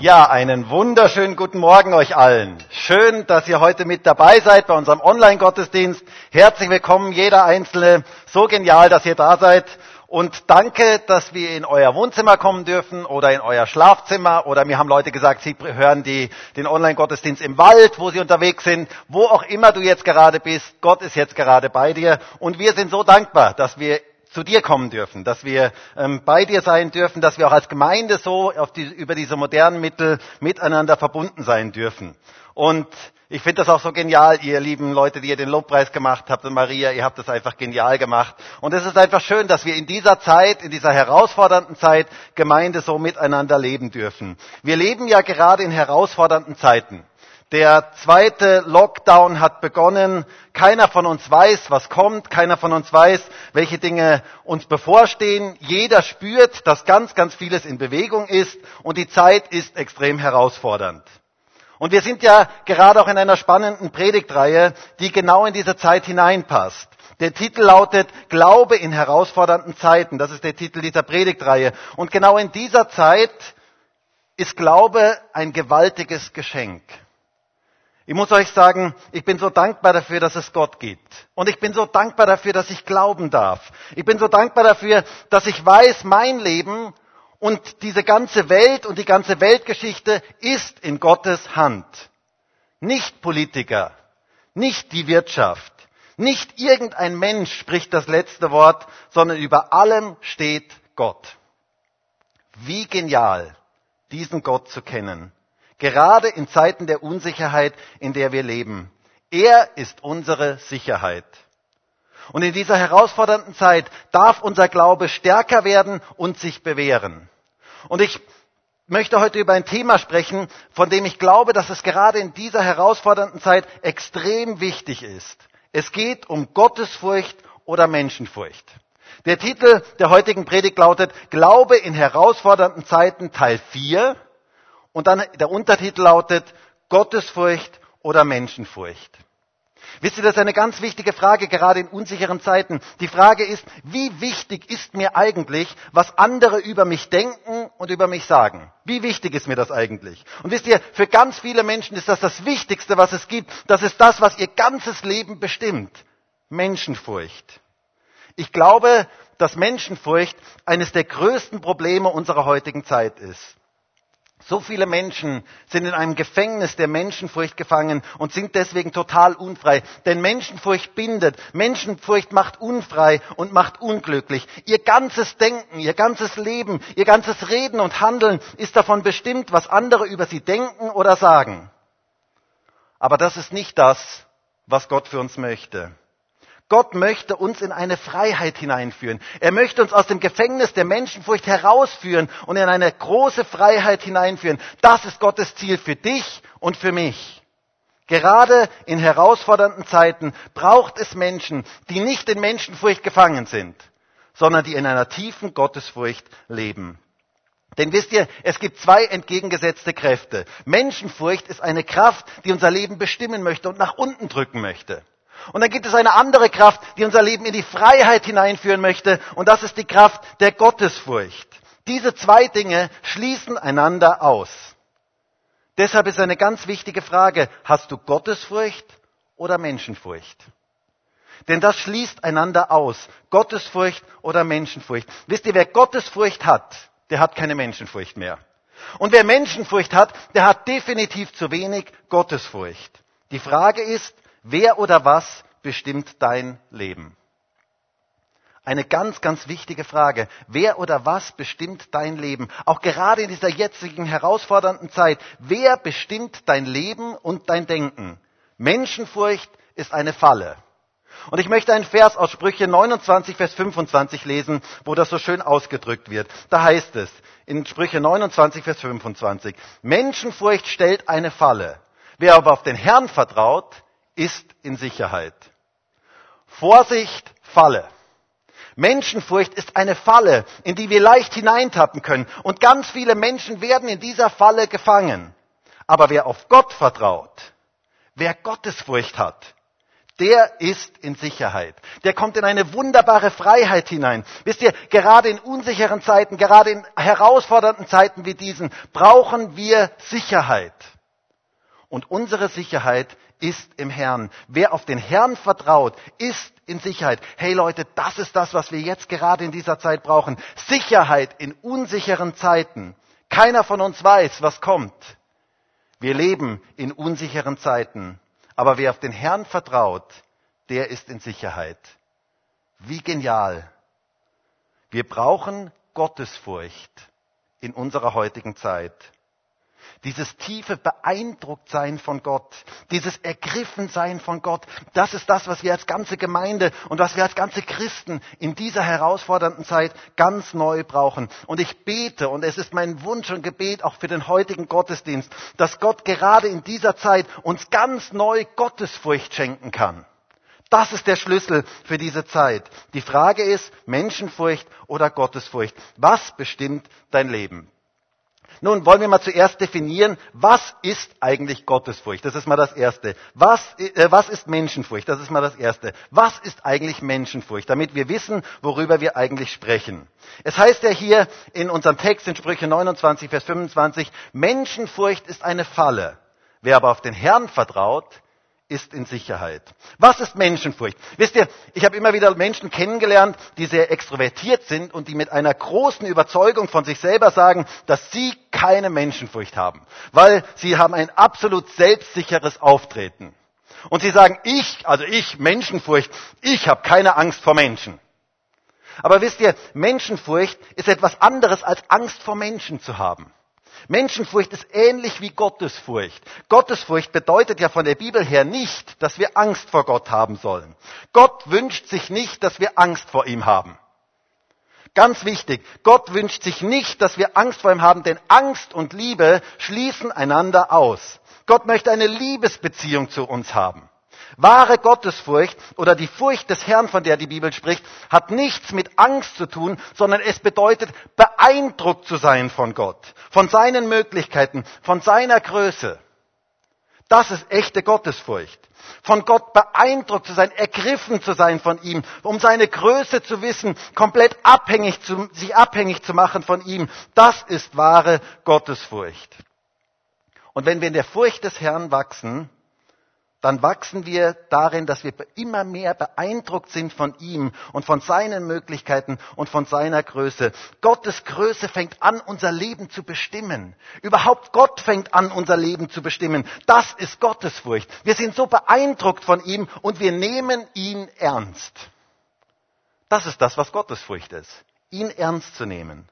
Ja, einen wunderschönen guten Morgen euch allen. Schön, dass ihr heute mit dabei seid bei unserem Online-Gottesdienst. Herzlich willkommen, jeder Einzelne. So genial, dass ihr da seid. Und danke, dass wir in euer Wohnzimmer kommen dürfen oder in euer Schlafzimmer. Oder mir haben Leute gesagt, sie hören die, den Online-Gottesdienst im Wald, wo sie unterwegs sind. Wo auch immer du jetzt gerade bist, Gott ist jetzt gerade bei dir. Und wir sind so dankbar, dass wir zu dir kommen dürfen, dass wir ähm, bei dir sein dürfen, dass wir auch als Gemeinde so die, über diese modernen Mittel miteinander verbunden sein dürfen. Und ich finde das auch so genial, ihr lieben Leute, die ihr den Lobpreis gemacht habt und Maria, ihr habt das einfach genial gemacht. Und es ist einfach schön, dass wir in dieser Zeit, in dieser herausfordernden Zeit Gemeinde so miteinander leben dürfen. Wir leben ja gerade in herausfordernden Zeiten. Der zweite Lockdown hat begonnen. Keiner von uns weiß, was kommt. Keiner von uns weiß, welche Dinge uns bevorstehen. Jeder spürt, dass ganz, ganz vieles in Bewegung ist und die Zeit ist extrem herausfordernd. Und wir sind ja gerade auch in einer spannenden Predigtreihe, die genau in diese Zeit hineinpasst. Der Titel lautet Glaube in herausfordernden Zeiten. Das ist der Titel dieser Predigtreihe. Und genau in dieser Zeit ist Glaube ein gewaltiges Geschenk. Ich muss euch sagen, ich bin so dankbar dafür, dass es Gott gibt. Und ich bin so dankbar dafür, dass ich glauben darf. Ich bin so dankbar dafür, dass ich weiß, mein Leben und diese ganze Welt und die ganze Weltgeschichte ist in Gottes Hand. Nicht Politiker, nicht die Wirtschaft, nicht irgendein Mensch spricht das letzte Wort, sondern über allem steht Gott. Wie genial, diesen Gott zu kennen gerade in Zeiten der Unsicherheit, in der wir leben. Er ist unsere Sicherheit. Und in dieser herausfordernden Zeit darf unser Glaube stärker werden und sich bewähren. Und ich möchte heute über ein Thema sprechen, von dem ich glaube, dass es gerade in dieser herausfordernden Zeit extrem wichtig ist. Es geht um Gottesfurcht oder Menschenfurcht. Der Titel der heutigen Predigt lautet Glaube in herausfordernden Zeiten Teil 4 und dann der Untertitel lautet Gottesfurcht oder Menschenfurcht. Wisst ihr, das ist eine ganz wichtige Frage, gerade in unsicheren Zeiten. Die Frage ist, wie wichtig ist mir eigentlich, was andere über mich denken und über mich sagen? Wie wichtig ist mir das eigentlich? Und wisst ihr, für ganz viele Menschen ist das das Wichtigste, was es gibt. Das ist das, was ihr ganzes Leben bestimmt. Menschenfurcht. Ich glaube, dass Menschenfurcht eines der größten Probleme unserer heutigen Zeit ist. So viele Menschen sind in einem Gefängnis der Menschenfurcht gefangen und sind deswegen total unfrei. Denn Menschenfurcht bindet, Menschenfurcht macht unfrei und macht unglücklich. Ihr ganzes Denken, ihr ganzes Leben, ihr ganzes Reden und Handeln ist davon bestimmt, was andere über sie denken oder sagen. Aber das ist nicht das, was Gott für uns möchte. Gott möchte uns in eine Freiheit hineinführen. Er möchte uns aus dem Gefängnis der Menschenfurcht herausführen und in eine große Freiheit hineinführen. Das ist Gottes Ziel für dich und für mich. Gerade in herausfordernden Zeiten braucht es Menschen, die nicht in Menschenfurcht gefangen sind, sondern die in einer tiefen Gottesfurcht leben. Denn wisst ihr, es gibt zwei entgegengesetzte Kräfte. Menschenfurcht ist eine Kraft, die unser Leben bestimmen möchte und nach unten drücken möchte. Und dann gibt es eine andere Kraft, die unser Leben in die Freiheit hineinführen möchte. Und das ist die Kraft der Gottesfurcht. Diese zwei Dinge schließen einander aus. Deshalb ist eine ganz wichtige Frage, hast du Gottesfurcht oder Menschenfurcht? Denn das schließt einander aus. Gottesfurcht oder Menschenfurcht. Wisst ihr, wer Gottesfurcht hat, der hat keine Menschenfurcht mehr. Und wer Menschenfurcht hat, der hat definitiv zu wenig Gottesfurcht. Die Frage ist, Wer oder was bestimmt dein Leben? Eine ganz, ganz wichtige Frage. Wer oder was bestimmt dein Leben? Auch gerade in dieser jetzigen herausfordernden Zeit. Wer bestimmt dein Leben und dein Denken? Menschenfurcht ist eine Falle. Und ich möchte einen Vers aus Sprüche 29, Vers 25 lesen, wo das so schön ausgedrückt wird. Da heißt es in Sprüche 29, Vers 25, Menschenfurcht stellt eine Falle. Wer aber auf den Herrn vertraut, ist in Sicherheit. Vorsicht, Falle. Menschenfurcht ist eine Falle, in die wir leicht hineintappen können. Und ganz viele Menschen werden in dieser Falle gefangen. Aber wer auf Gott vertraut, wer Gottesfurcht hat, der ist in Sicherheit. Der kommt in eine wunderbare Freiheit hinein. Wisst ihr, gerade in unsicheren Zeiten, gerade in herausfordernden Zeiten wie diesen, brauchen wir Sicherheit. Und unsere Sicherheit ist im Herrn. Wer auf den Herrn vertraut, ist in Sicherheit. Hey Leute, das ist das, was wir jetzt gerade in dieser Zeit brauchen. Sicherheit in unsicheren Zeiten. Keiner von uns weiß, was kommt. Wir leben in unsicheren Zeiten. Aber wer auf den Herrn vertraut, der ist in Sicherheit. Wie genial. Wir brauchen Gottesfurcht in unserer heutigen Zeit. Dieses tiefe Beeindrucktsein von Gott, dieses Ergriffensein von Gott, das ist das, was wir als ganze Gemeinde und was wir als ganze Christen in dieser herausfordernden Zeit ganz neu brauchen. Und ich bete, und es ist mein Wunsch und Gebet auch für den heutigen Gottesdienst, dass Gott gerade in dieser Zeit uns ganz neu Gottesfurcht schenken kann. Das ist der Schlüssel für diese Zeit. Die Frage ist, Menschenfurcht oder Gottesfurcht. Was bestimmt dein Leben? Nun wollen wir mal zuerst definieren, was ist eigentlich Gottesfurcht? Das ist mal das Erste. Was, äh, was ist Menschenfurcht? Das ist mal das Erste. Was ist eigentlich Menschenfurcht? Damit wir wissen, worüber wir eigentlich sprechen. Es heißt ja hier in unserem Text in Sprüche 29, Vers 25, Menschenfurcht ist eine Falle. Wer aber auf den Herrn vertraut, ist in Sicherheit. Was ist Menschenfurcht? Wisst ihr, ich habe immer wieder Menschen kennengelernt, die sehr extrovertiert sind und die mit einer großen Überzeugung von sich selber sagen, dass sie keine Menschenfurcht haben, weil sie haben ein absolut selbstsicheres Auftreten. Und sie sagen, ich, also ich, Menschenfurcht, ich habe keine Angst vor Menschen. Aber wisst ihr, Menschenfurcht ist etwas anderes als Angst vor Menschen zu haben. Menschenfurcht ist ähnlich wie Gottesfurcht. Gottesfurcht bedeutet ja von der Bibel her nicht, dass wir Angst vor Gott haben sollen. Gott wünscht sich nicht, dass wir Angst vor ihm haben. Ganz wichtig, Gott wünscht sich nicht, dass wir Angst vor ihm haben, denn Angst und Liebe schließen einander aus. Gott möchte eine Liebesbeziehung zu uns haben. Wahre Gottesfurcht oder die Furcht des Herrn, von der die Bibel spricht, hat nichts mit Angst zu tun, sondern es bedeutet, beeindruckt zu sein von Gott, von seinen Möglichkeiten, von seiner Größe. Das ist echte Gottesfurcht. Von Gott beeindruckt zu sein, ergriffen zu sein von ihm, um seine Größe zu wissen, komplett abhängig zu, sich abhängig zu machen von ihm. Das ist wahre Gottesfurcht. Und wenn wir in der Furcht des Herrn wachsen, dann wachsen wir darin, dass wir immer mehr beeindruckt sind von ihm und von seinen Möglichkeiten und von seiner Größe. Gottes Größe fängt an, unser Leben zu bestimmen. Überhaupt Gott fängt an, unser Leben zu bestimmen. Das ist Gottesfurcht. Wir sind so beeindruckt von ihm und wir nehmen ihn ernst. Das ist das, was Gottesfurcht ist. Ihn ernst zu nehmen.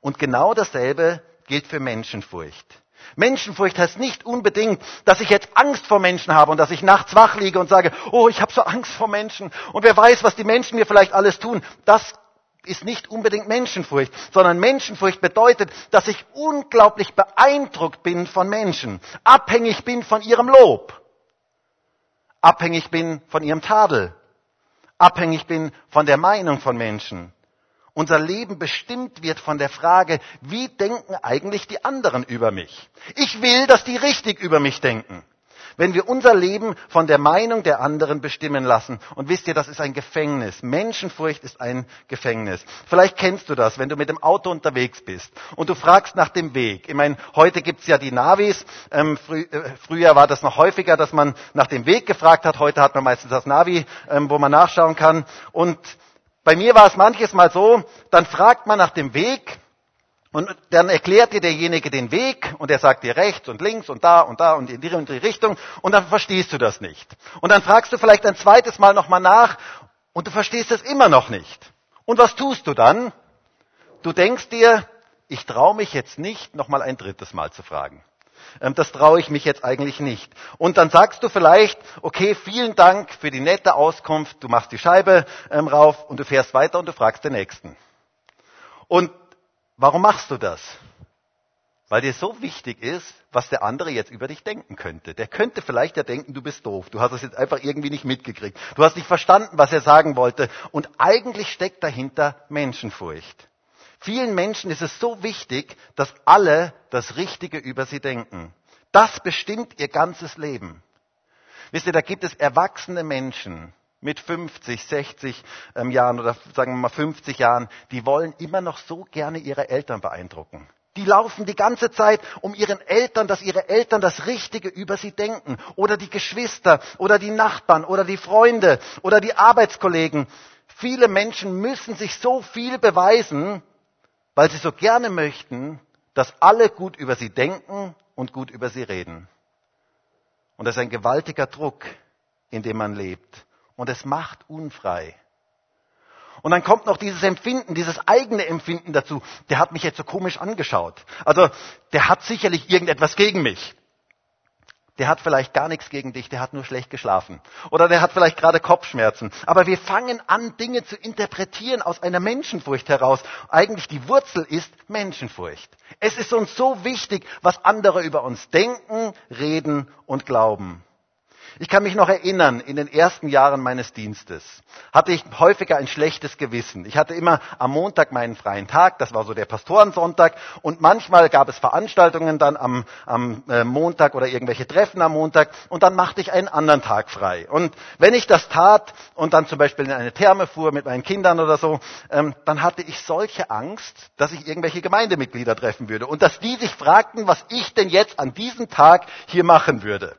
Und genau dasselbe gilt für Menschenfurcht. Menschenfurcht heißt nicht unbedingt, dass ich jetzt Angst vor Menschen habe und dass ich nachts wach liege und sage, oh, ich habe so Angst vor Menschen und wer weiß, was die Menschen mir vielleicht alles tun. Das ist nicht unbedingt Menschenfurcht, sondern Menschenfurcht bedeutet, dass ich unglaublich beeindruckt bin von Menschen, abhängig bin von ihrem Lob, abhängig bin von ihrem Tadel, abhängig bin von der Meinung von Menschen unser Leben bestimmt wird von der Frage, wie denken eigentlich die anderen über mich? Ich will, dass die richtig über mich denken. Wenn wir unser Leben von der Meinung der anderen bestimmen lassen. Und wisst ihr, das ist ein Gefängnis. Menschenfurcht ist ein Gefängnis. Vielleicht kennst du das, wenn du mit dem Auto unterwegs bist und du fragst nach dem Weg. Ich meine, heute gibt's ja die Navis. Ähm, frü äh, früher war das noch häufiger, dass man nach dem Weg gefragt hat. Heute hat man meistens das Navi, ähm, wo man nachschauen kann. Und bei mir war es manches Mal so, dann fragt man nach dem Weg und dann erklärt dir derjenige den Weg und er sagt dir rechts und links und da und da und in die und die Richtung und dann verstehst du das nicht. Und dann fragst du vielleicht ein zweites Mal nochmal nach und du verstehst es immer noch nicht. Und was tust du dann? Du denkst dir, ich traue mich jetzt nicht nochmal ein drittes Mal zu fragen. Ähm, das traue ich mich jetzt eigentlich nicht. Und dann sagst du vielleicht, okay, vielen Dank für die nette Auskunft, du machst die Scheibe ähm, rauf und du fährst weiter und du fragst den Nächsten. Und warum machst du das? Weil dir so wichtig ist, was der andere jetzt über dich denken könnte. Der könnte vielleicht ja denken, du bist doof. Du hast es jetzt einfach irgendwie nicht mitgekriegt. Du hast nicht verstanden, was er sagen wollte. Und eigentlich steckt dahinter Menschenfurcht. Vielen Menschen ist es so wichtig, dass alle das Richtige über sie denken. Das bestimmt ihr ganzes Leben. Wisst ihr, da gibt es erwachsene Menschen mit 50, 60 ähm, Jahren oder sagen wir mal 50 Jahren, die wollen immer noch so gerne ihre Eltern beeindrucken. Die laufen die ganze Zeit um ihren Eltern, dass ihre Eltern das Richtige über sie denken. Oder die Geschwister oder die Nachbarn oder die Freunde oder die Arbeitskollegen. Viele Menschen müssen sich so viel beweisen, weil sie so gerne möchten, dass alle gut über sie denken und gut über sie reden. Und das ist ein gewaltiger Druck, in dem man lebt. Und es macht unfrei. Und dann kommt noch dieses Empfinden, dieses eigene Empfinden dazu. Der hat mich jetzt so komisch angeschaut. Also, der hat sicherlich irgendetwas gegen mich. Der hat vielleicht gar nichts gegen dich, der hat nur schlecht geschlafen. Oder der hat vielleicht gerade Kopfschmerzen. Aber wir fangen an, Dinge zu interpretieren aus einer Menschenfurcht heraus. Eigentlich die Wurzel ist Menschenfurcht. Es ist uns so wichtig, was andere über uns denken, reden und glauben. Ich kann mich noch erinnern, in den ersten Jahren meines Dienstes hatte ich häufiger ein schlechtes Gewissen. Ich hatte immer am Montag meinen freien Tag, das war so der Pastorensonntag, und manchmal gab es Veranstaltungen dann am, am äh, Montag oder irgendwelche Treffen am Montag, und dann machte ich einen anderen Tag frei. Und wenn ich das tat und dann zum Beispiel in eine Therme fuhr mit meinen Kindern oder so, ähm, dann hatte ich solche Angst, dass ich irgendwelche Gemeindemitglieder treffen würde und dass die sich fragten, was ich denn jetzt an diesem Tag hier machen würde.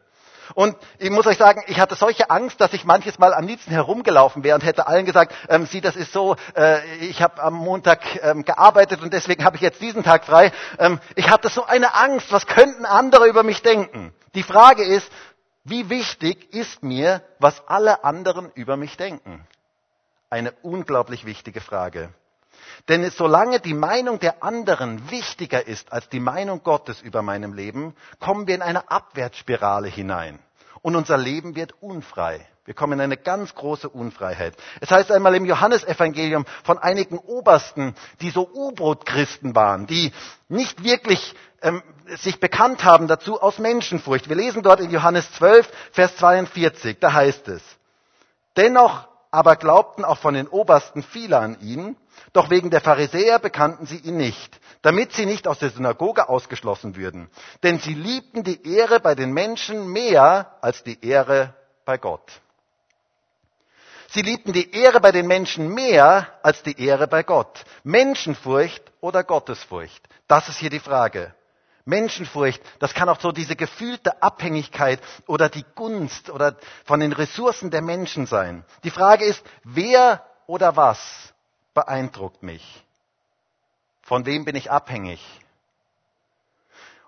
Und ich muss euch sagen, ich hatte solche Angst, dass ich manches Mal am liebsten herumgelaufen wäre und hätte allen gesagt, ähm, Sie, das ist so, äh, ich habe am Montag ähm, gearbeitet und deswegen habe ich jetzt diesen Tag frei. Ähm, ich hatte so eine Angst, was könnten andere über mich denken? Die Frage ist, wie wichtig ist mir, was alle anderen über mich denken? Eine unglaublich wichtige Frage. Denn solange die Meinung der anderen wichtiger ist als die Meinung Gottes über meinem Leben, kommen wir in eine Abwärtsspirale hinein. Und unser Leben wird unfrei. Wir kommen in eine ganz große Unfreiheit. Es heißt einmal im Johannesevangelium von einigen Obersten, die so U-Boot-Christen waren, die nicht wirklich ähm, sich bekannt haben dazu aus Menschenfurcht. Wir lesen dort in Johannes 12, Vers 42, da heißt es, dennoch aber glaubten auch von den Obersten viele an ihn, doch wegen der Pharisäer bekannten sie ihn nicht, damit sie nicht aus der Synagoge ausgeschlossen würden. Denn sie liebten die Ehre bei den Menschen mehr als die Ehre bei Gott. Sie liebten die Ehre bei den Menschen mehr als die Ehre bei Gott. Menschenfurcht oder Gottesfurcht? Das ist hier die Frage. Menschenfurcht, das kann auch so diese gefühlte Abhängigkeit oder die Gunst oder von den Ressourcen der Menschen sein. Die Frage ist, wer oder was beeindruckt mich? Von wem bin ich abhängig?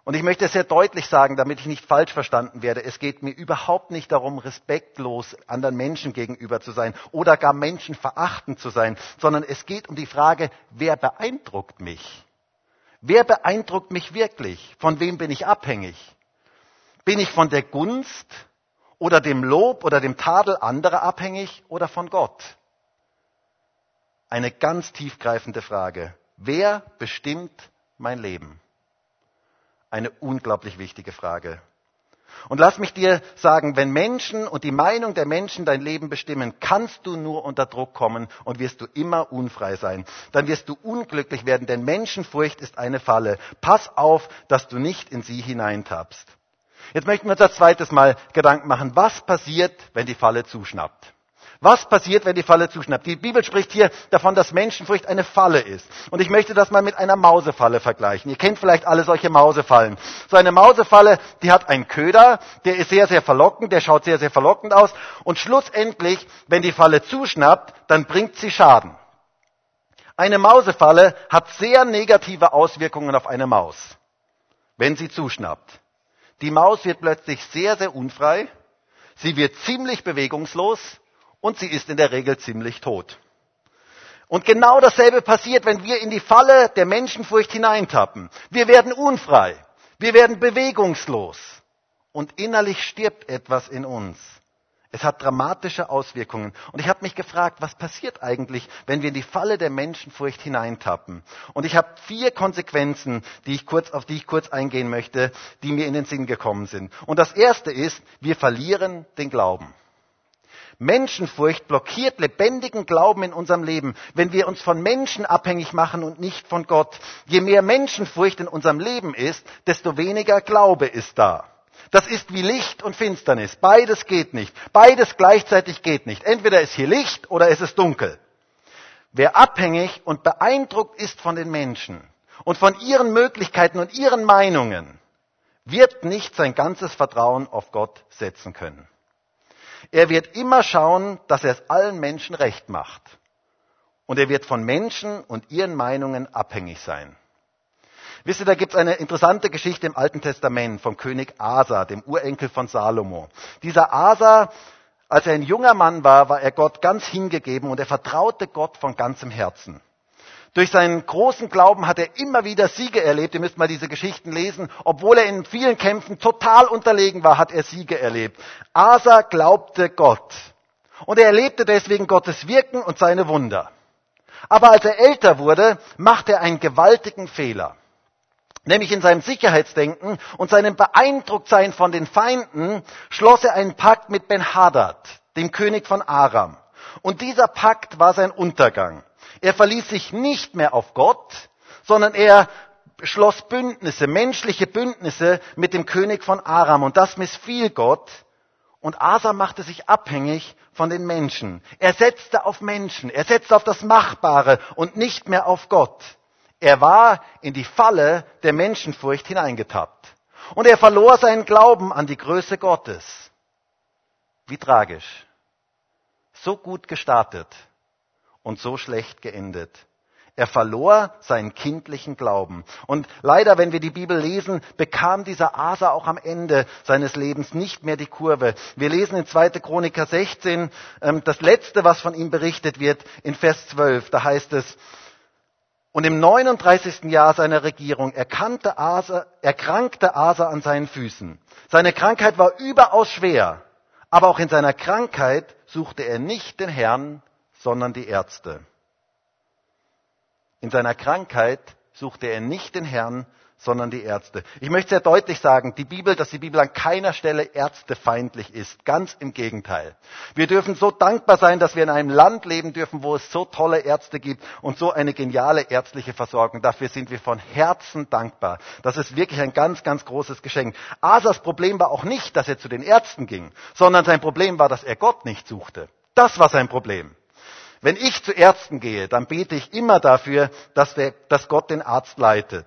Und ich möchte sehr deutlich sagen, damit ich nicht falsch verstanden werde, es geht mir überhaupt nicht darum, respektlos anderen Menschen gegenüber zu sein oder gar Menschen verachtend zu sein, sondern es geht um die Frage, wer beeindruckt mich? Wer beeindruckt mich wirklich? Von wem bin ich abhängig? Bin ich von der Gunst oder dem Lob oder dem Tadel anderer abhängig oder von Gott? Eine ganz tiefgreifende Frage. Wer bestimmt mein Leben? Eine unglaublich wichtige Frage. Und lass mich dir sagen, wenn Menschen und die Meinung der Menschen dein Leben bestimmen, kannst du nur unter Druck kommen und wirst du immer unfrei sein. Dann wirst du unglücklich werden, denn Menschenfurcht ist eine Falle. Pass auf, dass du nicht in sie hineintappst. Jetzt möchten wir uns als zweites Mal Gedanken machen, was passiert, wenn die Falle zuschnappt. Was passiert, wenn die Falle zuschnappt? Die Bibel spricht hier davon, dass Menschenfurcht eine Falle ist. Und ich möchte das mal mit einer Mausefalle vergleichen. Ihr kennt vielleicht alle solche Mausefallen. So eine Mausefalle, die hat einen Köder, der ist sehr, sehr verlockend, der schaut sehr, sehr verlockend aus. Und schlussendlich, wenn die Falle zuschnappt, dann bringt sie Schaden. Eine Mausefalle hat sehr negative Auswirkungen auf eine Maus, wenn sie zuschnappt. Die Maus wird plötzlich sehr, sehr unfrei. Sie wird ziemlich bewegungslos und sie ist in der Regel ziemlich tot. Und genau dasselbe passiert, wenn wir in die Falle der Menschenfurcht hineintappen. Wir werden unfrei, wir werden bewegungslos und innerlich stirbt etwas in uns. Es hat dramatische Auswirkungen. Und ich habe mich gefragt, was passiert eigentlich, wenn wir in die Falle der Menschenfurcht hineintappen? Und ich habe vier Konsequenzen, die ich kurz, auf die ich kurz eingehen möchte, die mir in den Sinn gekommen sind. Und das erste ist, wir verlieren den Glauben. Menschenfurcht blockiert lebendigen Glauben in unserem Leben, wenn wir uns von Menschen abhängig machen und nicht von Gott. Je mehr Menschenfurcht in unserem Leben ist, desto weniger Glaube ist da. Das ist wie Licht und Finsternis. Beides geht nicht. Beides gleichzeitig geht nicht. Entweder ist hier Licht oder es ist dunkel. Wer abhängig und beeindruckt ist von den Menschen und von ihren Möglichkeiten und ihren Meinungen, wird nicht sein ganzes Vertrauen auf Gott setzen können. Er wird immer schauen, dass er es allen Menschen recht macht. Und er wird von Menschen und ihren Meinungen abhängig sein. Wisst ihr, da gibt es eine interessante Geschichte im Alten Testament vom König Asa, dem Urenkel von Salomo. Dieser Asa, als er ein junger Mann war, war er Gott ganz hingegeben und er vertraute Gott von ganzem Herzen. Durch seinen großen Glauben hat er immer wieder Siege erlebt. Ihr müsst mal diese Geschichten lesen. Obwohl er in vielen Kämpfen total unterlegen war, hat er Siege erlebt. Asa glaubte Gott. Und er erlebte deswegen Gottes Wirken und seine Wunder. Aber als er älter wurde, machte er einen gewaltigen Fehler. Nämlich in seinem Sicherheitsdenken und seinem Beeindrucktsein von den Feinden schloss er einen Pakt mit Ben-Hadad, dem König von Aram. Und dieser Pakt war sein Untergang. Er verließ sich nicht mehr auf Gott, sondern er schloss Bündnisse, menschliche Bündnisse mit dem König von Aram. Und das missfiel Gott. Und Asa machte sich abhängig von den Menschen. Er setzte auf Menschen, er setzte auf das Machbare und nicht mehr auf Gott. Er war in die Falle der Menschenfurcht hineingetappt. Und er verlor seinen Glauben an die Größe Gottes. Wie tragisch. So gut gestartet und so schlecht geendet. Er verlor seinen kindlichen Glauben. Und leider, wenn wir die Bibel lesen, bekam dieser Asa auch am Ende seines Lebens nicht mehr die Kurve. Wir lesen in 2. Chroniker 16 ähm, das letzte, was von ihm berichtet wird, in Vers 12. Da heißt es, und im 39. Jahr seiner Regierung Asa, erkrankte Asa an seinen Füßen. Seine Krankheit war überaus schwer, aber auch in seiner Krankheit suchte er nicht den Herrn, sondern die Ärzte. In seiner Krankheit suchte er nicht den Herrn, sondern die Ärzte. Ich möchte sehr deutlich sagen, die Bibel, dass die Bibel an keiner Stelle ärztefeindlich ist. Ganz im Gegenteil. Wir dürfen so dankbar sein, dass wir in einem Land leben dürfen, wo es so tolle Ärzte gibt und so eine geniale ärztliche Versorgung. Dafür sind wir von Herzen dankbar. Das ist wirklich ein ganz, ganz großes Geschenk. Asas Problem war auch nicht, dass er zu den Ärzten ging, sondern sein Problem war, dass er Gott nicht suchte. Das war sein Problem. Wenn ich zu Ärzten gehe, dann bete ich immer dafür, dass, der, dass Gott den Arzt leitet.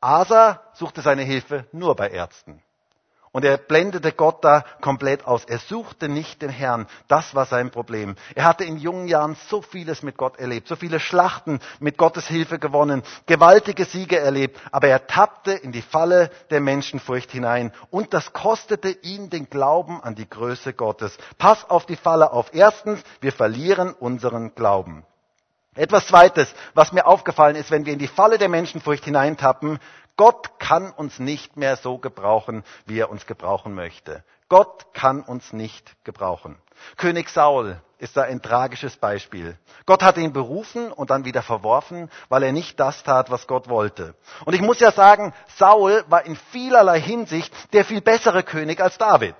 Asa suchte seine Hilfe nur bei Ärzten. Und er blendete Gott da komplett aus. Er suchte nicht den Herrn. Das war sein Problem. Er hatte in jungen Jahren so vieles mit Gott erlebt, so viele Schlachten mit Gottes Hilfe gewonnen, gewaltige Siege erlebt, aber er tappte in die Falle der Menschenfurcht hinein. Und das kostete ihn den Glauben an die Größe Gottes. Pass auf die Falle auf. Erstens, wir verlieren unseren Glauben. Etwas Zweites, was mir aufgefallen ist, wenn wir in die Falle der Menschenfurcht hineintappen, Gott kann uns nicht mehr so gebrauchen, wie er uns gebrauchen möchte. Gott kann uns nicht gebrauchen. König Saul ist da ein tragisches Beispiel. Gott hatte ihn berufen und dann wieder verworfen, weil er nicht das tat, was Gott wollte. Und ich muss ja sagen, Saul war in vielerlei Hinsicht der viel bessere König als David.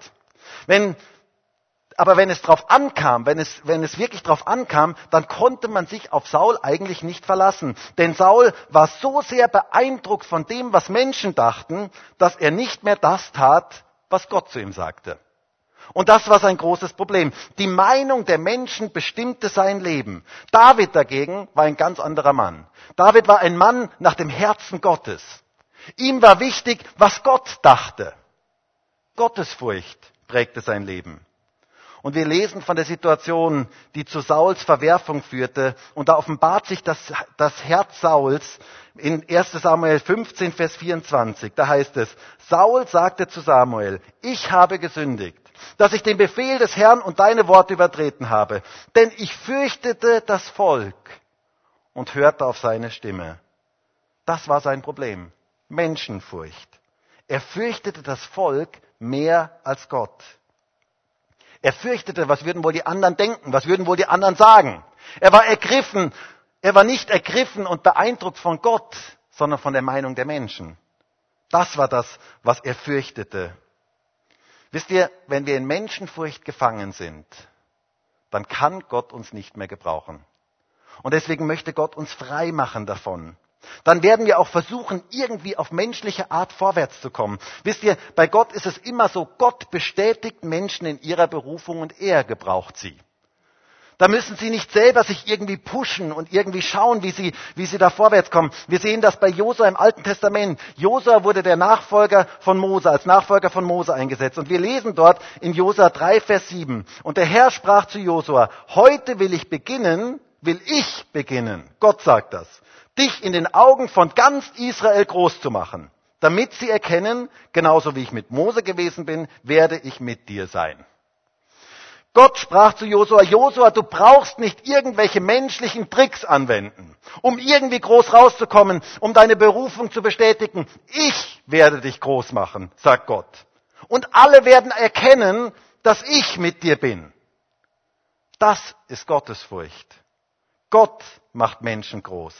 Wenn aber wenn es drauf ankam, wenn es, wenn es wirklich drauf ankam, dann konnte man sich auf Saul eigentlich nicht verlassen. Denn Saul war so sehr beeindruckt von dem, was Menschen dachten, dass er nicht mehr das tat, was Gott zu ihm sagte. Und das war sein großes Problem. Die Meinung der Menschen bestimmte sein Leben. David dagegen war ein ganz anderer Mann. David war ein Mann nach dem Herzen Gottes. Ihm war wichtig, was Gott dachte. Gottesfurcht prägte sein Leben. Und wir lesen von der Situation, die zu Sauls Verwerfung führte. Und da offenbart sich das, das Herz Sauls in 1 Samuel 15, Vers 24. Da heißt es, Saul sagte zu Samuel, ich habe gesündigt, dass ich den Befehl des Herrn und deine Worte übertreten habe. Denn ich fürchtete das Volk und hörte auf seine Stimme. Das war sein Problem. Menschenfurcht. Er fürchtete das Volk mehr als Gott. Er fürchtete, was würden wohl die anderen denken, was würden wohl die anderen sagen. Er war ergriffen, er war nicht ergriffen und beeindruckt von Gott, sondern von der Meinung der Menschen. Das war das, was er fürchtete. Wisst ihr, wenn wir in Menschenfurcht gefangen sind, dann kann Gott uns nicht mehr gebrauchen. Und deswegen möchte Gott uns frei machen davon. Dann werden wir auch versuchen, irgendwie auf menschliche Art vorwärts zu kommen. Wisst ihr, bei Gott ist es immer so, Gott bestätigt Menschen in ihrer Berufung und er gebraucht sie. Da müssen sie nicht selber sich irgendwie pushen und irgendwie schauen, wie sie, wie sie da vorwärts kommen. Wir sehen das bei Josua im Alten Testament. Josua wurde der Nachfolger von Mose, als Nachfolger von Mose eingesetzt. Und wir lesen dort in Josua 3, Vers 7. Und der Herr sprach zu Josua, heute will ich beginnen, will ich beginnen. Gott sagt das. Dich in den Augen von ganz Israel groß zu machen. Damit sie erkennen, genauso wie ich mit Mose gewesen bin, werde ich mit dir sein. Gott sprach zu Josua, Josua, du brauchst nicht irgendwelche menschlichen Tricks anwenden, um irgendwie groß rauszukommen, um deine Berufung zu bestätigen. Ich werde dich groß machen, sagt Gott. Und alle werden erkennen, dass ich mit dir bin. Das ist Gottesfurcht. Gott macht Menschen groß.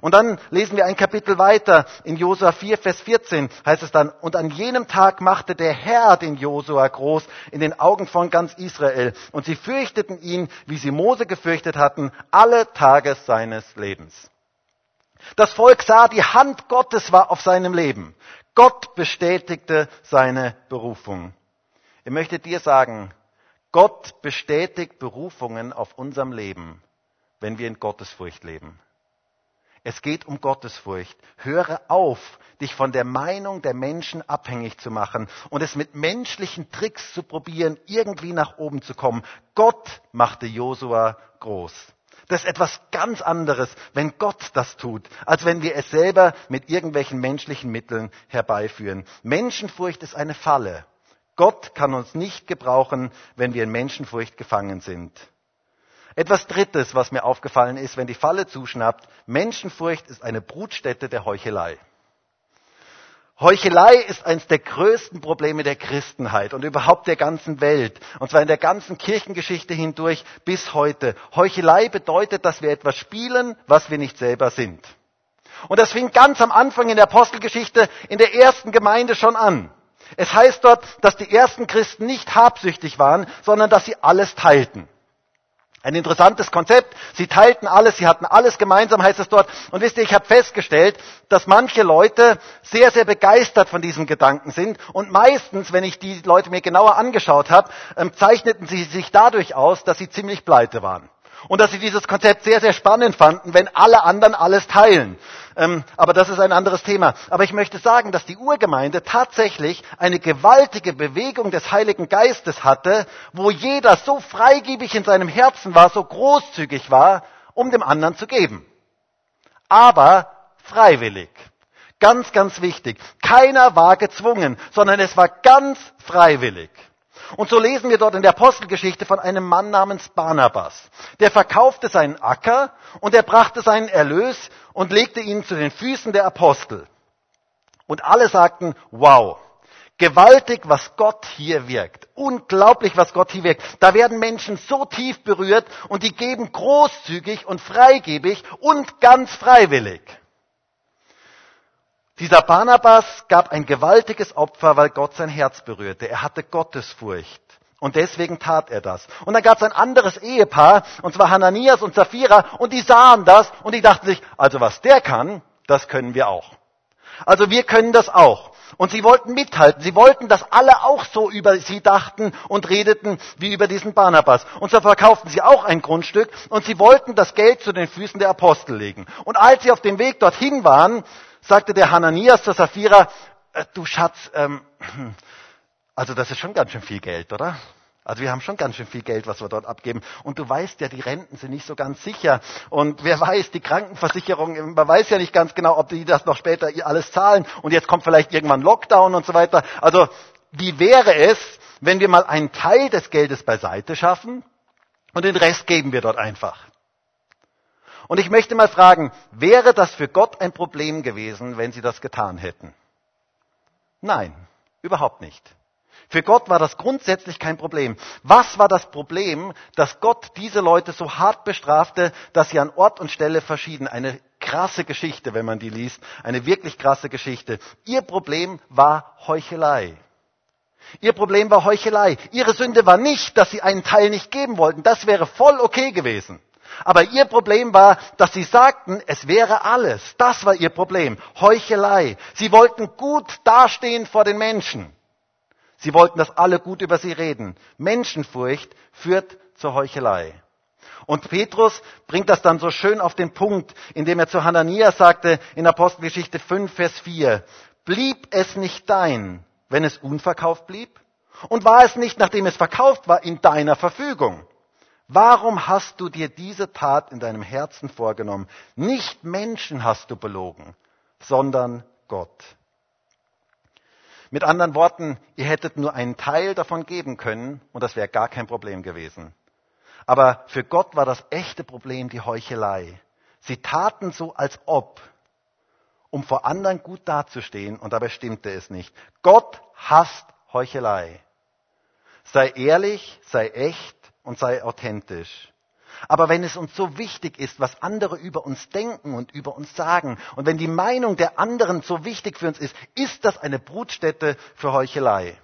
Und dann lesen wir ein Kapitel weiter. In Josua 4, Vers 14 heißt es dann, und an jenem Tag machte der Herr den Josua groß in den Augen von ganz Israel. Und sie fürchteten ihn, wie sie Mose gefürchtet hatten, alle Tage seines Lebens. Das Volk sah, die Hand Gottes war auf seinem Leben. Gott bestätigte seine Berufung. Ich möchte dir sagen, Gott bestätigt Berufungen auf unserem Leben, wenn wir in Gottesfurcht leben. Es geht um Gottesfurcht. Höre auf, dich von der Meinung der Menschen abhängig zu machen und es mit menschlichen Tricks zu probieren, irgendwie nach oben zu kommen. Gott machte Josua groß. Das ist etwas ganz anderes, wenn Gott das tut, als wenn wir es selber mit irgendwelchen menschlichen Mitteln herbeiführen. Menschenfurcht ist eine Falle. Gott kann uns nicht gebrauchen, wenn wir in Menschenfurcht gefangen sind. Etwas Drittes, was mir aufgefallen ist, wenn die Falle zuschnappt, Menschenfurcht ist eine Brutstätte der Heuchelei. Heuchelei ist eines der größten Probleme der Christenheit und überhaupt der ganzen Welt. Und zwar in der ganzen Kirchengeschichte hindurch bis heute. Heuchelei bedeutet, dass wir etwas spielen, was wir nicht selber sind. Und das fing ganz am Anfang in der Apostelgeschichte in der ersten Gemeinde schon an. Es heißt dort, dass die ersten Christen nicht habsüchtig waren, sondern dass sie alles teilten. Ein interessantes Konzept. Sie teilten alles, sie hatten alles gemeinsam, heißt es dort. Und wisst ihr, ich habe festgestellt, dass manche Leute sehr, sehr begeistert von diesem Gedanken sind. Und meistens, wenn ich die Leute mir genauer angeschaut habe, ähm, zeichneten sie sich dadurch aus, dass sie ziemlich pleite waren und dass sie dieses Konzept sehr, sehr spannend fanden, wenn alle anderen alles teilen. Ähm, aber das ist ein anderes Thema. Aber ich möchte sagen, dass die Urgemeinde tatsächlich eine gewaltige Bewegung des Heiligen Geistes hatte, wo jeder so freigebig in seinem Herzen war, so großzügig war, um dem anderen zu geben. Aber freiwillig. Ganz, ganz wichtig. Keiner war gezwungen, sondern es war ganz freiwillig. Und so lesen wir dort in der Apostelgeschichte von einem Mann namens Barnabas. Der verkaufte seinen Acker und er brachte seinen Erlös und legte ihn zu den Füßen der Apostel. Und alle sagten, wow, gewaltig, was Gott hier wirkt. Unglaublich, was Gott hier wirkt. Da werden Menschen so tief berührt und die geben großzügig und freigebig und ganz freiwillig. Dieser Barnabas gab ein gewaltiges Opfer, weil Gott sein Herz berührte. Er hatte Gottesfurcht. Und deswegen tat er das. Und dann gab es ein anderes Ehepaar, und zwar Hananias und Sapphira, und die sahen das und die dachten sich, also was der kann, das können wir auch. Also wir können das auch. Und sie wollten mithalten. Sie wollten, dass alle auch so über sie dachten und redeten wie über diesen Barnabas. Und so verkauften sie auch ein Grundstück und sie wollten das Geld zu den Füßen der Apostel legen. Und als sie auf dem Weg dorthin waren, sagte der Hananias zur Sapphira, äh, du Schatz, ähm, also das ist schon ganz schön viel Geld, oder? Also wir haben schon ganz schön viel Geld, was wir dort abgeben. Und du weißt ja, die Renten sind nicht so ganz sicher. Und wer weiß, die Krankenversicherung, man weiß ja nicht ganz genau, ob die das noch später alles zahlen. Und jetzt kommt vielleicht irgendwann Lockdown und so weiter. Also wie wäre es, wenn wir mal einen Teil des Geldes beiseite schaffen und den Rest geben wir dort einfach? Und ich möchte mal fragen, wäre das für Gott ein Problem gewesen, wenn sie das getan hätten? Nein, überhaupt nicht. Für Gott war das grundsätzlich kein Problem. Was war das Problem, dass Gott diese Leute so hart bestrafte, dass sie an Ort und Stelle verschieden? Eine krasse Geschichte, wenn man die liest. Eine wirklich krasse Geschichte. Ihr Problem war Heuchelei. Ihr Problem war Heuchelei. Ihre Sünde war nicht, dass sie einen Teil nicht geben wollten. Das wäre voll okay gewesen. Aber ihr Problem war, dass sie sagten, es wäre alles. Das war ihr Problem. Heuchelei. Sie wollten gut dastehen vor den Menschen. Sie wollten, dass alle gut über sie reden. Menschenfurcht führt zur Heuchelei. Und Petrus bringt das dann so schön auf den Punkt, indem er zu Hananias sagte in Apostelgeschichte 5, Vers 4, blieb es nicht dein, wenn es unverkauft blieb? Und war es nicht, nachdem es verkauft war, in deiner Verfügung? Warum hast du dir diese Tat in deinem Herzen vorgenommen? Nicht Menschen hast du belogen, sondern Gott. Mit anderen Worten, ihr hättet nur einen Teil davon geben können und das wäre gar kein Problem gewesen. Aber für Gott war das echte Problem die Heuchelei. Sie taten so, als ob, um vor anderen gut dazustehen, und dabei stimmte es nicht. Gott hasst Heuchelei. Sei ehrlich, sei echt und sei authentisch. Aber wenn es uns so wichtig ist, was andere über uns denken und über uns sagen, und wenn die Meinung der anderen so wichtig für uns ist, ist das eine Brutstätte für Heuchelei.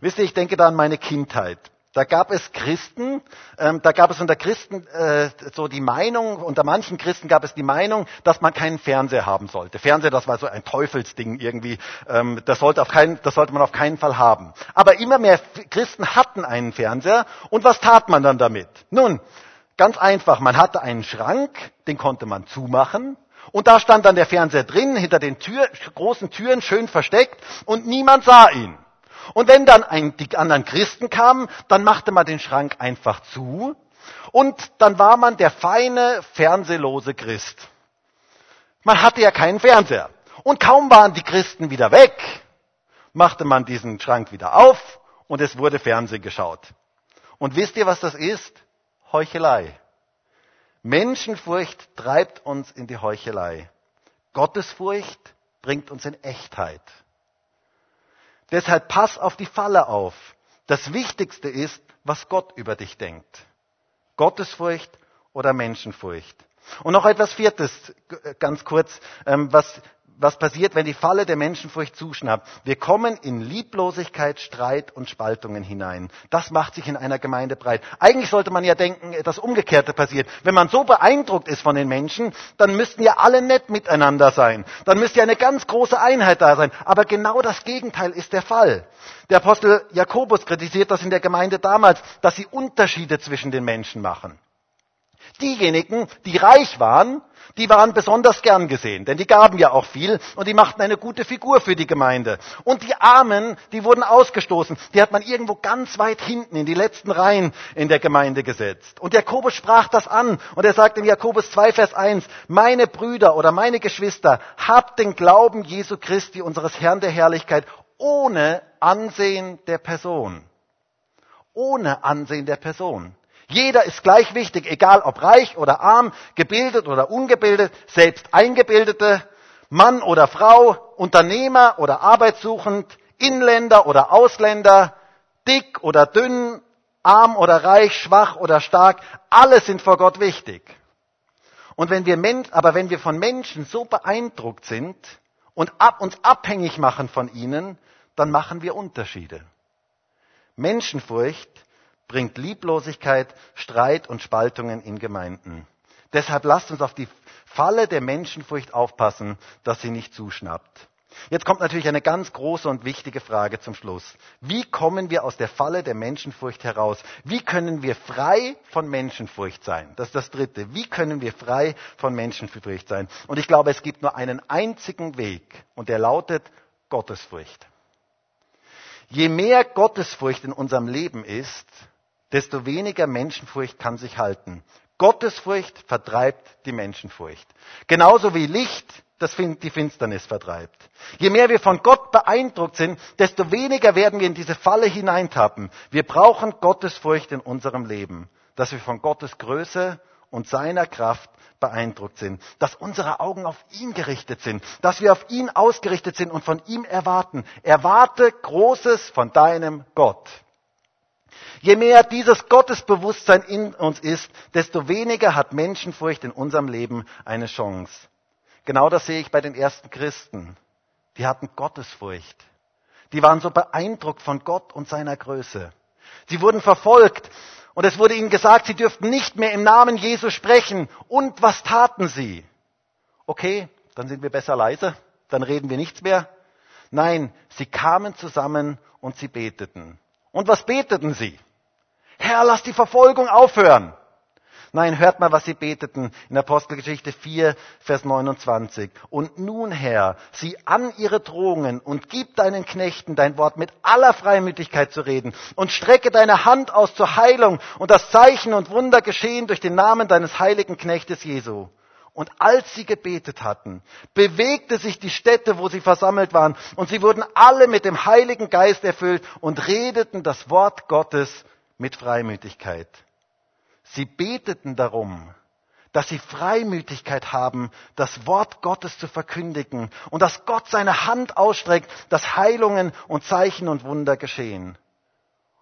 Wisst ihr, ich denke da an meine Kindheit. Da gab es Christen, ähm, da gab es unter Christen äh, so die Meinung, unter manchen Christen gab es die Meinung, dass man keinen Fernseher haben sollte. Fernseher, das war so ein Teufelsding irgendwie, ähm, das, sollte auf keinen, das sollte man auf keinen Fall haben. Aber immer mehr Christen hatten einen Fernseher und was tat man dann damit? Nun, ganz einfach, man hatte einen Schrank, den konnte man zumachen und da stand dann der Fernseher drin, hinter den Tür, großen Türen schön versteckt und niemand sah ihn. Und wenn dann ein, die anderen Christen kamen, dann machte man den Schrank einfach zu und dann war man der feine, fernsehlose Christ. Man hatte ja keinen Fernseher. Und kaum waren die Christen wieder weg, machte man diesen Schrank wieder auf und es wurde Fernsehen geschaut. Und wisst ihr, was das ist? Heuchelei. Menschenfurcht treibt uns in die Heuchelei. Gottesfurcht bringt uns in Echtheit. Deshalb pass auf die Falle auf. Das Wichtigste ist, was Gott über dich denkt. Gottesfurcht oder Menschenfurcht. Und noch etwas Viertes, ganz kurz, ähm, was was passiert, wenn die Falle der Menschenfurcht zuschnappt. Wir kommen in Lieblosigkeit, Streit und Spaltungen hinein. Das macht sich in einer Gemeinde breit. Eigentlich sollte man ja denken, das Umgekehrte passiert. Wenn man so beeindruckt ist von den Menschen, dann müssten ja alle nett miteinander sein. Dann müsste ja eine ganz große Einheit da sein. Aber genau das Gegenteil ist der Fall. Der Apostel Jakobus kritisiert das in der Gemeinde damals, dass sie Unterschiede zwischen den Menschen machen. Diejenigen, die reich waren, die waren besonders gern gesehen, denn die gaben ja auch viel und die machten eine gute Figur für die Gemeinde. Und die Armen, die wurden ausgestoßen, die hat man irgendwo ganz weit hinten in die letzten Reihen in der Gemeinde gesetzt. Und Jakobus sprach das an und er sagt in Jakobus 2, Vers 1, meine Brüder oder meine Geschwister, habt den Glauben Jesu Christi, unseres Herrn der Herrlichkeit, ohne Ansehen der Person. Ohne Ansehen der Person. Jeder ist gleich wichtig, egal ob reich oder arm, gebildet oder ungebildet, selbst eingebildete, Mann oder Frau, Unternehmer oder arbeitssuchend, Inländer oder Ausländer, dick oder dünn, arm oder reich, schwach oder stark, alle sind vor Gott wichtig. Und wenn wir, aber wenn wir von Menschen so beeindruckt sind und ab, uns abhängig machen von ihnen, dann machen wir Unterschiede. Menschenfurcht bringt Lieblosigkeit, Streit und Spaltungen in Gemeinden. Deshalb lasst uns auf die Falle der Menschenfurcht aufpassen, dass sie nicht zuschnappt. Jetzt kommt natürlich eine ganz große und wichtige Frage zum Schluss. Wie kommen wir aus der Falle der Menschenfurcht heraus? Wie können wir frei von Menschenfurcht sein? Das ist das Dritte. Wie können wir frei von Menschenfurcht sein? Und ich glaube, es gibt nur einen einzigen Weg und der lautet Gottesfurcht. Je mehr Gottesfurcht in unserem Leben ist, desto weniger Menschenfurcht kann sich halten. Gottesfurcht vertreibt die Menschenfurcht. Genauso wie Licht das die Finsternis vertreibt. Je mehr wir von Gott beeindruckt sind, desto weniger werden wir in diese Falle hineintappen. Wir brauchen Gottesfurcht in unserem Leben, dass wir von Gottes Größe und seiner Kraft beeindruckt sind, dass unsere Augen auf ihn gerichtet sind, dass wir auf ihn ausgerichtet sind und von ihm erwarten. Erwarte Großes von deinem Gott. Je mehr dieses Gottesbewusstsein in uns ist, desto weniger hat Menschenfurcht in unserem Leben eine Chance. Genau das sehe ich bei den ersten Christen. Die hatten Gottesfurcht. Die waren so beeindruckt von Gott und seiner Größe. Sie wurden verfolgt Und es wurde ihnen gesagt, sie dürften nicht mehr im Namen Jesu sprechen. Und was taten sie? Okay, dann sind wir besser leise, dann reden wir nichts mehr. Nein, sie kamen zusammen und sie beteten. Und was beteten sie? Herr, lass die Verfolgung aufhören. Nein, hört mal, was sie beteten in Apostelgeschichte 4, Vers 29. Und nun, Herr, sieh an ihre Drohungen und gib deinen Knechten dein Wort mit aller Freimütigkeit zu reden und strecke deine Hand aus zur Heilung und das Zeichen und Wunder geschehen durch den Namen deines heiligen Knechtes Jesu. Und als sie gebetet hatten, bewegte sich die Stätte, wo sie versammelt waren, und sie wurden alle mit dem Heiligen Geist erfüllt und redeten das Wort Gottes mit Freimütigkeit. Sie beteten darum, dass sie Freimütigkeit haben, das Wort Gottes zu verkündigen und dass Gott seine Hand ausstreckt, dass Heilungen und Zeichen und Wunder geschehen.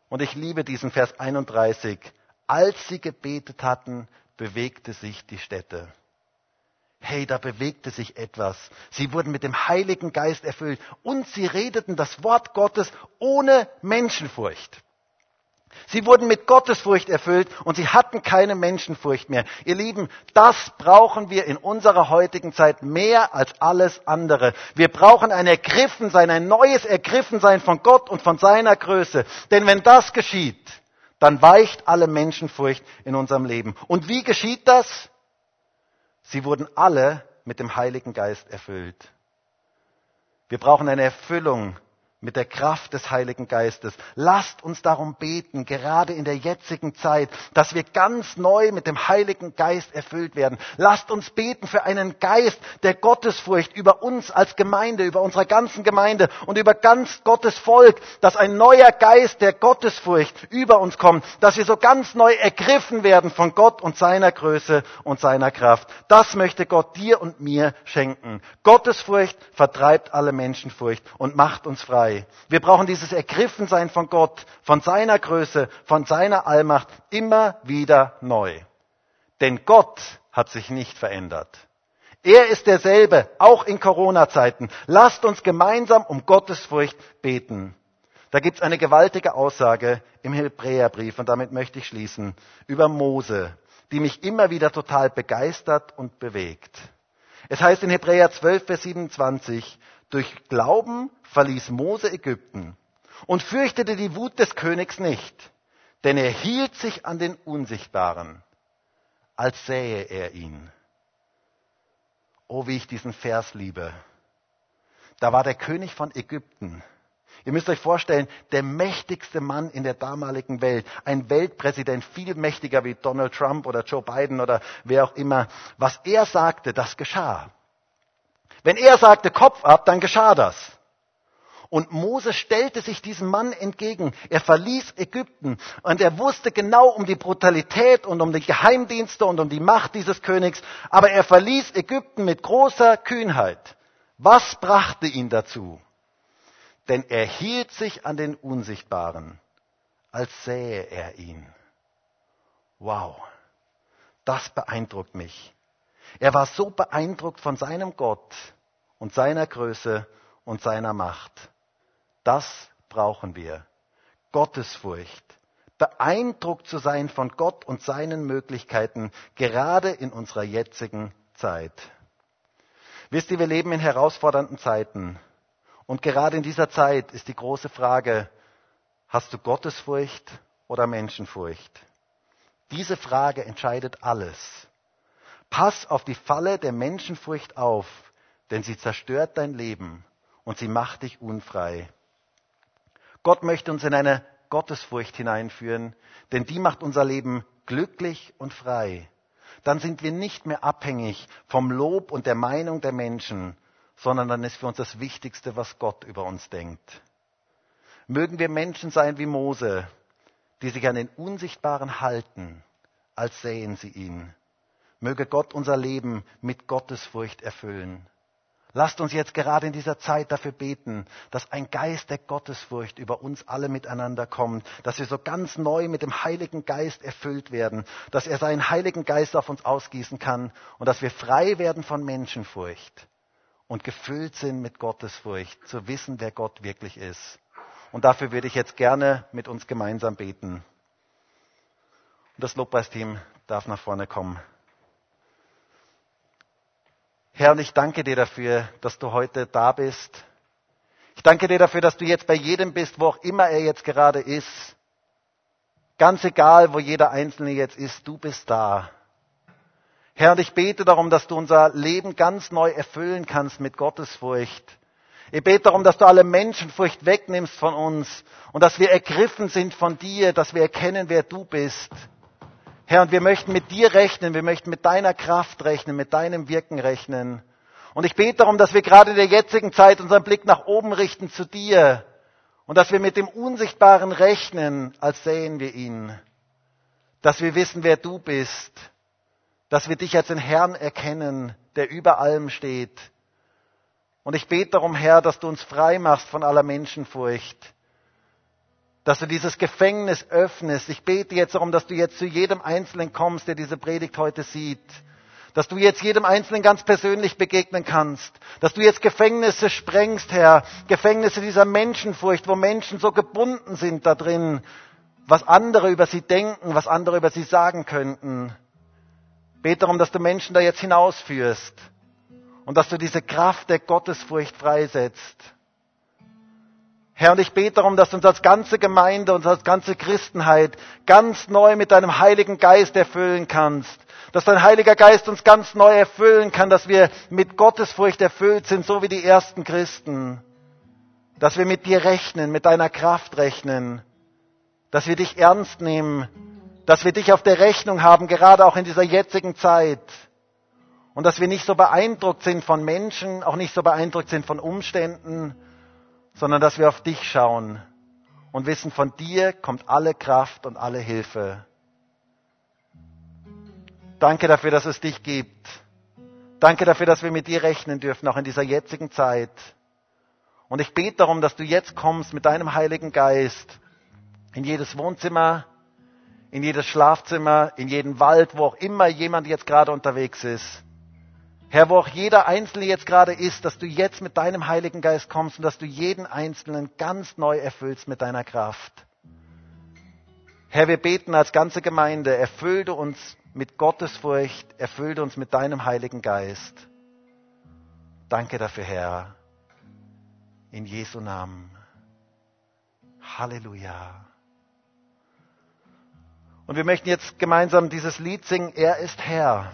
Und ich liebe diesen Vers 31. Als sie gebetet hatten, bewegte sich die Stätte. Hey, da bewegte sich etwas. Sie wurden mit dem Heiligen Geist erfüllt und sie redeten das Wort Gottes ohne Menschenfurcht. Sie wurden mit Gottesfurcht erfüllt und sie hatten keine Menschenfurcht mehr. Ihr Lieben, das brauchen wir in unserer heutigen Zeit mehr als alles andere. Wir brauchen ein Ergriffensein, ein neues Ergriffensein von Gott und von seiner Größe. Denn wenn das geschieht, dann weicht alle Menschenfurcht in unserem Leben. Und wie geschieht das? Sie wurden alle mit dem Heiligen Geist erfüllt. Wir brauchen eine Erfüllung mit der Kraft des Heiligen Geistes. Lasst uns darum beten, gerade in der jetzigen Zeit, dass wir ganz neu mit dem Heiligen Geist erfüllt werden. Lasst uns beten für einen Geist der Gottesfurcht über uns als Gemeinde, über unsere ganzen Gemeinde und über ganz Gottes Volk, dass ein neuer Geist der Gottesfurcht über uns kommt, dass wir so ganz neu ergriffen werden von Gott und seiner Größe und seiner Kraft. Das möchte Gott dir und mir schenken. Gottesfurcht vertreibt alle Menschenfurcht und macht uns frei. Wir brauchen dieses Ergriffensein von Gott, von seiner Größe, von seiner Allmacht immer wieder neu. Denn Gott hat sich nicht verändert. Er ist derselbe, auch in Corona-Zeiten. Lasst uns gemeinsam um Gottesfurcht beten. Da gibt es eine gewaltige Aussage im Hebräerbrief, und damit möchte ich schließen, über Mose, die mich immer wieder total begeistert und bewegt. Es heißt in Hebräer 12, Vers 27, durch Glauben verließ Mose Ägypten und fürchtete die Wut des Königs nicht, denn er hielt sich an den Unsichtbaren, als sähe er ihn. Oh, wie ich diesen Vers liebe. Da war der König von Ägypten. Ihr müsst euch vorstellen, der mächtigste Mann in der damaligen Welt, ein Weltpräsident, viel mächtiger wie Donald Trump oder Joe Biden oder wer auch immer. Was er sagte, das geschah. Wenn er sagte Kopf ab, dann geschah das. Und Mose stellte sich diesem Mann entgegen. Er verließ Ägypten und er wusste genau um die Brutalität und um die Geheimdienste und um die Macht dieses Königs. Aber er verließ Ägypten mit großer Kühnheit. Was brachte ihn dazu? Denn er hielt sich an den Unsichtbaren, als sähe er ihn. Wow, das beeindruckt mich. Er war so beeindruckt von seinem Gott, und seiner Größe und seiner Macht. Das brauchen wir. Gottesfurcht. Beeindruckt zu sein von Gott und seinen Möglichkeiten, gerade in unserer jetzigen Zeit. Wisst ihr, wir leben in herausfordernden Zeiten. Und gerade in dieser Zeit ist die große Frage, hast du Gottesfurcht oder Menschenfurcht? Diese Frage entscheidet alles. Pass auf die Falle der Menschenfurcht auf, denn sie zerstört dein Leben und sie macht dich unfrei. Gott möchte uns in eine Gottesfurcht hineinführen, denn die macht unser Leben glücklich und frei. Dann sind wir nicht mehr abhängig vom Lob und der Meinung der Menschen, sondern dann ist für uns das Wichtigste, was Gott über uns denkt. Mögen wir Menschen sein wie Mose, die sich an den Unsichtbaren halten, als sähen sie ihn. Möge Gott unser Leben mit Gottesfurcht erfüllen. Lasst uns jetzt gerade in dieser Zeit dafür beten, dass ein Geist der Gottesfurcht über uns alle miteinander kommt, dass wir so ganz neu mit dem Heiligen Geist erfüllt werden, dass er seinen Heiligen Geist auf uns ausgießen kann und dass wir frei werden von Menschenfurcht und gefüllt sind mit Gottesfurcht, zu wissen, wer Gott wirklich ist. Und dafür würde ich jetzt gerne mit uns gemeinsam beten. Und das Lobpreisteam darf nach vorne kommen. Herr, und ich danke dir dafür, dass du heute da bist. Ich danke dir dafür, dass du jetzt bei jedem bist, wo auch immer er jetzt gerade ist. Ganz egal, wo jeder Einzelne jetzt ist, du bist da. Herr, und ich bete darum, dass du unser Leben ganz neu erfüllen kannst mit Gottesfurcht. Ich bete darum, dass du alle Menschenfurcht wegnimmst von uns und dass wir ergriffen sind von dir, dass wir erkennen, wer du bist. Herr, und wir möchten mit dir rechnen, wir möchten mit deiner Kraft rechnen, mit deinem Wirken rechnen. Und ich bete darum, dass wir gerade in der jetzigen Zeit unseren Blick nach oben richten zu dir und dass wir mit dem Unsichtbaren rechnen, als sähen wir ihn. Dass wir wissen, wer du bist. Dass wir dich als den Herrn erkennen, der über allem steht. Und ich bete darum, Herr, dass du uns frei machst von aller Menschenfurcht dass du dieses Gefängnis öffnest. Ich bete jetzt darum, dass du jetzt zu jedem Einzelnen kommst, der diese Predigt heute sieht. Dass du jetzt jedem Einzelnen ganz persönlich begegnen kannst. Dass du jetzt Gefängnisse sprengst, Herr. Gefängnisse dieser Menschenfurcht, wo Menschen so gebunden sind da drin, was andere über sie denken, was andere über sie sagen könnten. Bete darum, dass du Menschen da jetzt hinausführst. Und dass du diese Kraft der Gottesfurcht freisetzt. Herr, und ich bete darum, dass du uns als ganze Gemeinde, uns als ganze Christenheit ganz neu mit deinem Heiligen Geist erfüllen kannst. Dass dein Heiliger Geist uns ganz neu erfüllen kann, dass wir mit Gottesfurcht erfüllt sind, so wie die ersten Christen. Dass wir mit dir rechnen, mit deiner Kraft rechnen. Dass wir dich ernst nehmen. Dass wir dich auf der Rechnung haben, gerade auch in dieser jetzigen Zeit. Und dass wir nicht so beeindruckt sind von Menschen, auch nicht so beeindruckt sind von Umständen, sondern dass wir auf dich schauen und wissen, von dir kommt alle Kraft und alle Hilfe. Danke dafür, dass es dich gibt. Danke dafür, dass wir mit dir rechnen dürfen, auch in dieser jetzigen Zeit. Und ich bete darum, dass du jetzt kommst mit deinem Heiligen Geist in jedes Wohnzimmer, in jedes Schlafzimmer, in jeden Wald, wo auch immer jemand jetzt gerade unterwegs ist. Herr, wo auch jeder Einzelne jetzt gerade ist, dass du jetzt mit deinem Heiligen Geist kommst und dass du jeden Einzelnen ganz neu erfüllst mit deiner Kraft. Herr, wir beten als ganze Gemeinde, erfülle uns mit Gottesfurcht, erfülle uns mit deinem Heiligen Geist. Danke dafür, Herr. In Jesu Namen. Halleluja. Und wir möchten jetzt gemeinsam dieses Lied singen, Er ist Herr.